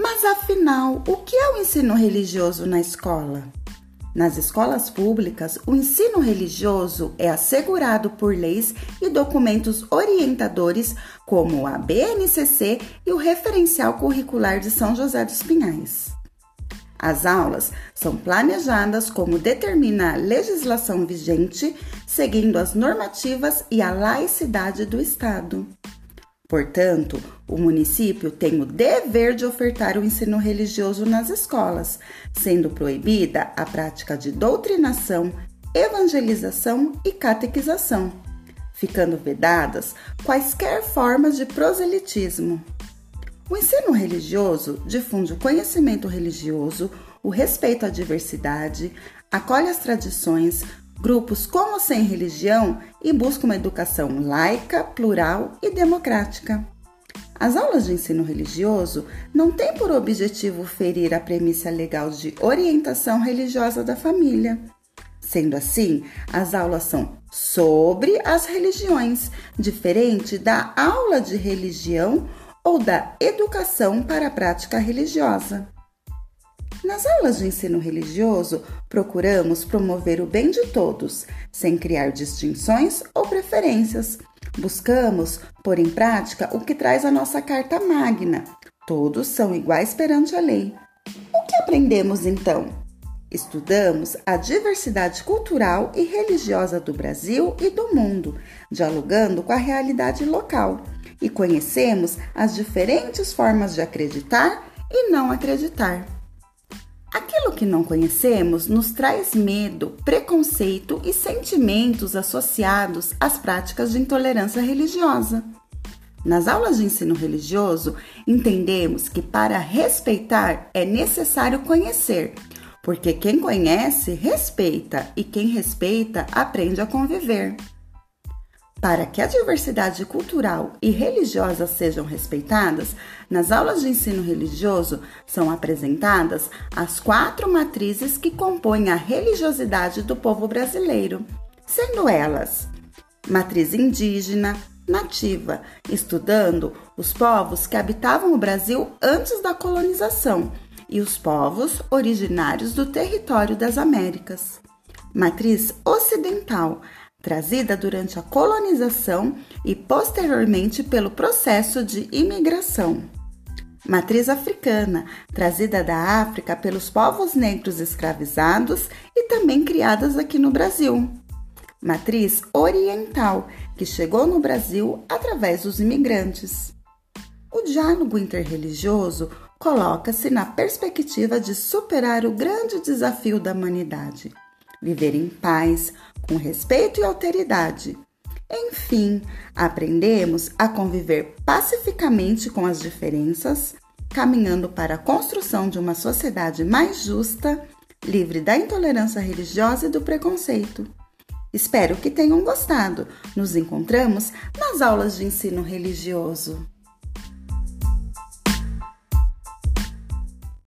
Mas afinal, o que é o ensino religioso na escola? Nas escolas públicas, o ensino religioso é assegurado por leis e documentos orientadores, como a BNCC e o Referencial Curricular de São José dos Pinhais. As aulas são planejadas como determina a legislação vigente, seguindo as normativas e a laicidade do Estado. Portanto, o município tem o dever de ofertar o ensino religioso nas escolas, sendo proibida a prática de doutrinação, evangelização e catequização, ficando vedadas quaisquer formas de proselitismo. O ensino religioso difunde o conhecimento religioso, o respeito à diversidade, acolhe as tradições, grupos com ou sem religião e busca uma educação laica, plural e democrática. As aulas de ensino religioso não têm por objetivo ferir a premissa legal de orientação religiosa da família. Sendo assim, as aulas são sobre as religiões, diferente da aula de religião ou da educação para a prática religiosa. Nas aulas de ensino religioso, procuramos promover o bem de todos, sem criar distinções ou preferências. Buscamos pôr em prática o que traz a nossa Carta Magna. Todos são iguais perante a lei. O que aprendemos então? Estudamos a diversidade cultural e religiosa do Brasil e do mundo, dialogando com a realidade local, e conhecemos as diferentes formas de acreditar e não acreditar. Que não conhecemos nos traz medo, preconceito e sentimentos associados às práticas de intolerância religiosa. Nas aulas de ensino religioso, entendemos que para respeitar é necessário conhecer, porque quem conhece respeita e quem respeita aprende a conviver. Para que a diversidade cultural e religiosa sejam respeitadas, nas aulas de ensino religioso são apresentadas as quatro matrizes que compõem a religiosidade do povo brasileiro, sendo elas: matriz indígena, nativa, estudando os povos que habitavam o Brasil antes da colonização e os povos originários do território das Américas. Matriz ocidental, trazida durante a colonização e posteriormente pelo processo de imigração. Matriz africana, trazida da África pelos povos negros escravizados e também criadas aqui no Brasil. Matriz oriental, que chegou no Brasil através dos imigrantes. O diálogo interreligioso coloca-se na perspectiva de superar o grande desafio da humanidade viver em paz, com respeito e alteridade. Enfim, aprendemos a conviver pacificamente com as diferenças, caminhando para a construção de uma sociedade mais justa, livre da intolerância religiosa e do preconceito. Espero que tenham gostado. Nos encontramos nas aulas de ensino religioso.